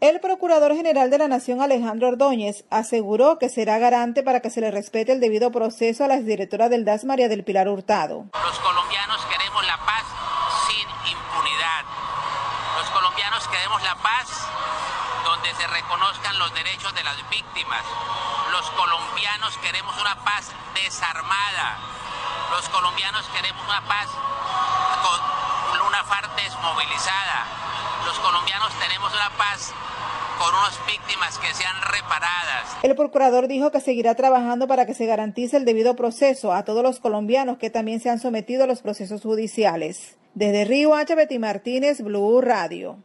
El Procurador General de la Nación, Alejandro Ordóñez, aseguró que será garante para que se le respete el debido proceso a la exdirectora del DAS, María del Pilar Hurtado. Los colombianos queremos la paz sin impunidad. Los colombianos queremos la paz donde se reconozcan los derechos de las víctimas. Los colombianos queremos una paz desarmada. Los colombianos queremos una paz con una FARC desmovilizada. Los colombianos tenemos paz con unas víctimas que sean reparadas. El procurador dijo que seguirá trabajando para que se garantice el debido proceso a todos los colombianos que también se han sometido a los procesos judiciales. Desde Río H. Betty Martínez, Blue Radio.